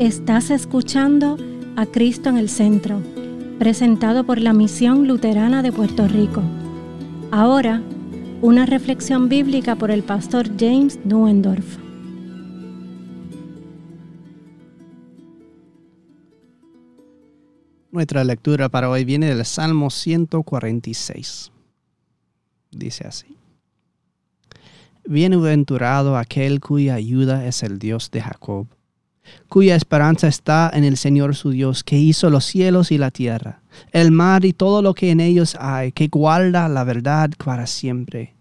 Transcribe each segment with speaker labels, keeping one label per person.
Speaker 1: Estás escuchando a Cristo en el Centro, presentado por la Misión Luterana de Puerto Rico. Ahora, una reflexión bíblica por el pastor James Nuendorf.
Speaker 2: Nuestra lectura para hoy viene del Salmo 146. Dice así. Bienaventurado aquel cuya ayuda es el Dios de Jacob, cuya esperanza está en el Señor su Dios, que hizo los cielos y la tierra, el mar y todo lo que en ellos hay, que guarda la verdad para siempre,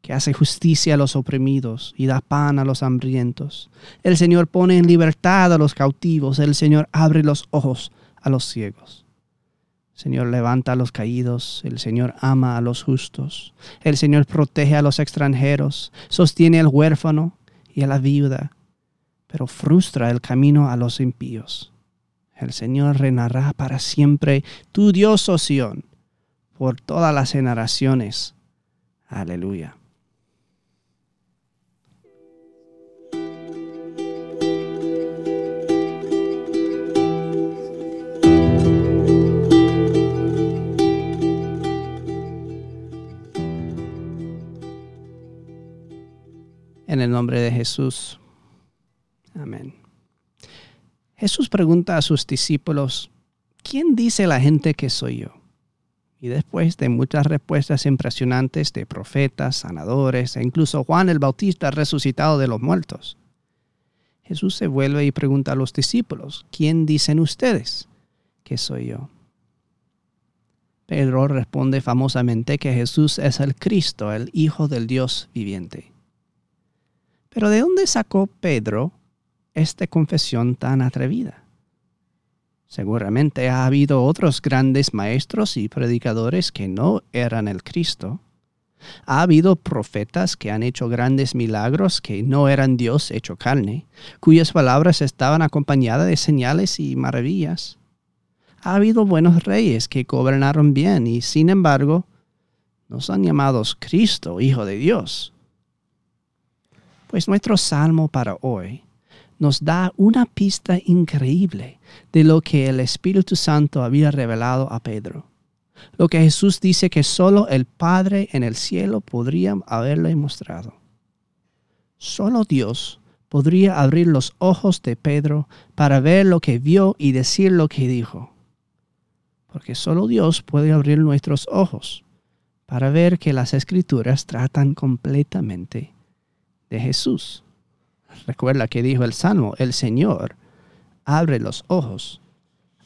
Speaker 2: que hace justicia a los oprimidos y da pan a los hambrientos. El Señor pone en libertad a los cautivos, el Señor abre los ojos a los ciegos. Señor levanta a los caídos, el Señor ama a los justos, el Señor protege a los extranjeros, sostiene al huérfano y a la viuda, pero frustra el camino a los impíos. El Señor reinará para siempre, tu Dios, oh Sión, por todas las generaciones. Aleluya. En el nombre de Jesús. Jesús pregunta a sus discípulos, ¿quién dice la gente que soy yo? Y después de muchas respuestas impresionantes de profetas, sanadores e incluso Juan el Bautista resucitado de los muertos, Jesús se vuelve y pregunta a los discípulos, ¿quién dicen ustedes que soy yo? Pedro responde famosamente que Jesús es el Cristo, el Hijo del Dios viviente. Pero ¿de dónde sacó Pedro esta confesión tan atrevida? Seguramente ha habido otros grandes maestros y predicadores que no eran el Cristo. Ha habido profetas que han hecho grandes milagros que no eran Dios hecho carne, cuyas palabras estaban acompañadas de señales y maravillas. Ha habido buenos reyes que gobernaron bien y sin embargo no son llamados Cristo, Hijo de Dios. Pues nuestro salmo para hoy nos da una pista increíble de lo que el Espíritu Santo había revelado a Pedro. Lo que Jesús dice que solo el Padre en el cielo podría haberle mostrado. Solo Dios podría abrir los ojos de Pedro para ver lo que vio y decir lo que dijo. Porque solo Dios puede abrir nuestros ojos para ver que las escrituras tratan completamente de Jesús. Recuerda que dijo el Salmo, el Señor abre los ojos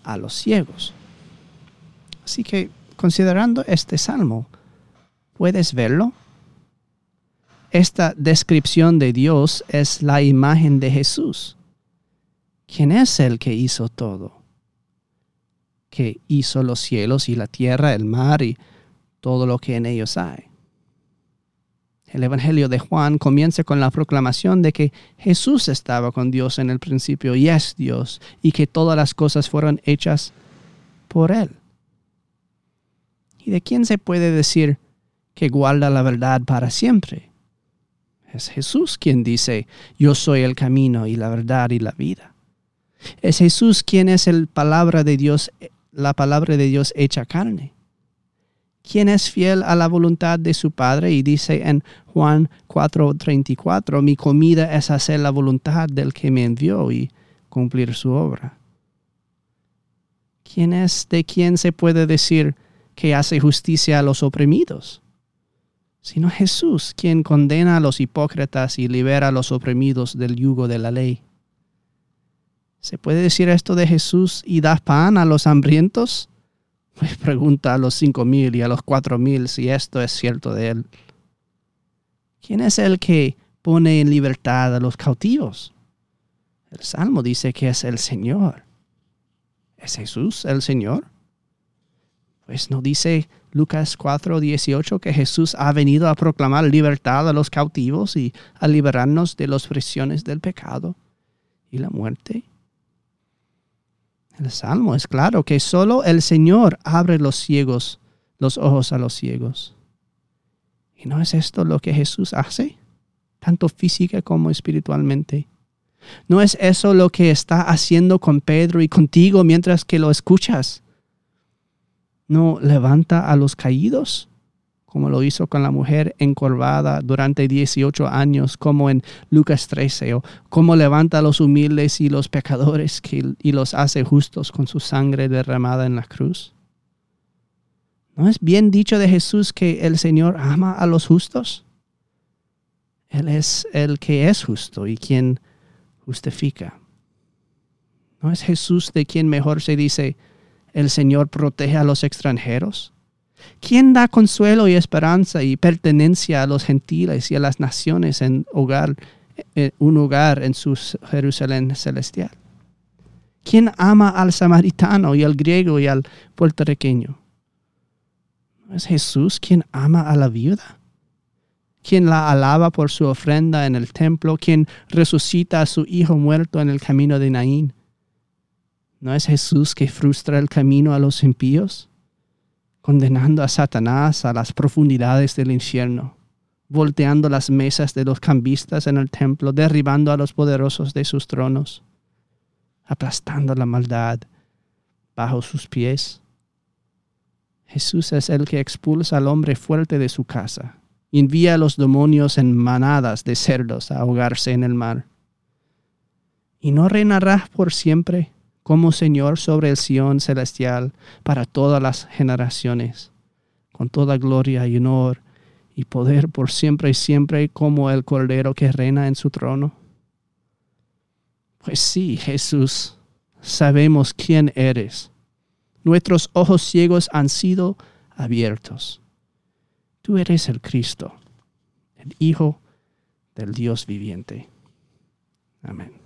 Speaker 2: a los ciegos. Así que considerando este Salmo, ¿puedes verlo? Esta descripción de Dios es la imagen de Jesús. ¿Quién es el que hizo todo? Que hizo los cielos y la tierra, el mar y todo lo que en ellos hay. El Evangelio de Juan comienza con la proclamación de que Jesús estaba con Dios en el principio y es Dios y que todas las cosas fueron hechas por Él. ¿Y de quién se puede decir que guarda la verdad para siempre? Es Jesús quien dice, yo soy el camino y la verdad y la vida. Es Jesús quien es el palabra de Dios, la palabra de Dios hecha carne quien es fiel a la voluntad de su Padre y dice en Juan 4:34, mi comida es hacer la voluntad del que me envió y cumplir su obra. ¿Quién es de quien se puede decir que hace justicia a los oprimidos? Sino Jesús, quien condena a los hipócritas y libera a los oprimidos del yugo de la ley. ¿Se puede decir esto de Jesús y da pan a los hambrientos? Pues pregunta a los cinco mil y a los cuatro mil si esto es cierto de él. ¿Quién es el que pone en libertad a los cautivos? El Salmo dice que es el Señor. ¿Es Jesús el Señor? Pues no dice Lucas 4, 18 que Jesús ha venido a proclamar libertad a los cautivos y a liberarnos de las prisiones del pecado y la muerte. El salmo es claro que solo el Señor abre los ciegos, los ojos a los ciegos. ¿Y no es esto lo que Jesús hace? Tanto física como espiritualmente. ¿No es eso lo que está haciendo con Pedro y contigo mientras que lo escuchas? ¿No levanta a los caídos? Como lo hizo con la mujer encorvada durante 18 años, como en Lucas 13, o como levanta a los humildes y los pecadores y los hace justos con su sangre derramada en la cruz. ¿No es bien dicho de Jesús que el Señor ama a los justos? Él es el que es justo y quien justifica. ¿No es Jesús de quien mejor se dice, el Señor protege a los extranjeros? ¿Quién da consuelo y esperanza y pertenencia a los gentiles y a las naciones en hogar, en un hogar en su Jerusalén celestial? ¿Quién ama al samaritano y al griego y al puertorriqueño? ¿No es Jesús quien ama a la viuda? quien la alaba por su ofrenda en el templo, quien resucita a su hijo muerto en el camino de Naín. ¿No es Jesús que frustra el camino a los impíos? Condenando a Satanás a las profundidades del infierno, volteando las mesas de los cambistas en el templo, derribando a los poderosos de sus tronos, aplastando la maldad bajo sus pies. Jesús es el que expulsa al hombre fuerte de su casa, envía a los demonios en manadas de cerdos a ahogarse en el mar. Y no reinará por siempre como Señor sobre el Sion celestial para todas las generaciones, con toda gloria y honor y poder por siempre y siempre como el Cordero que reina en su trono? Pues sí, Jesús, sabemos quién eres. Nuestros ojos ciegos han sido abiertos. Tú eres el Cristo, el Hijo del Dios viviente. Amén.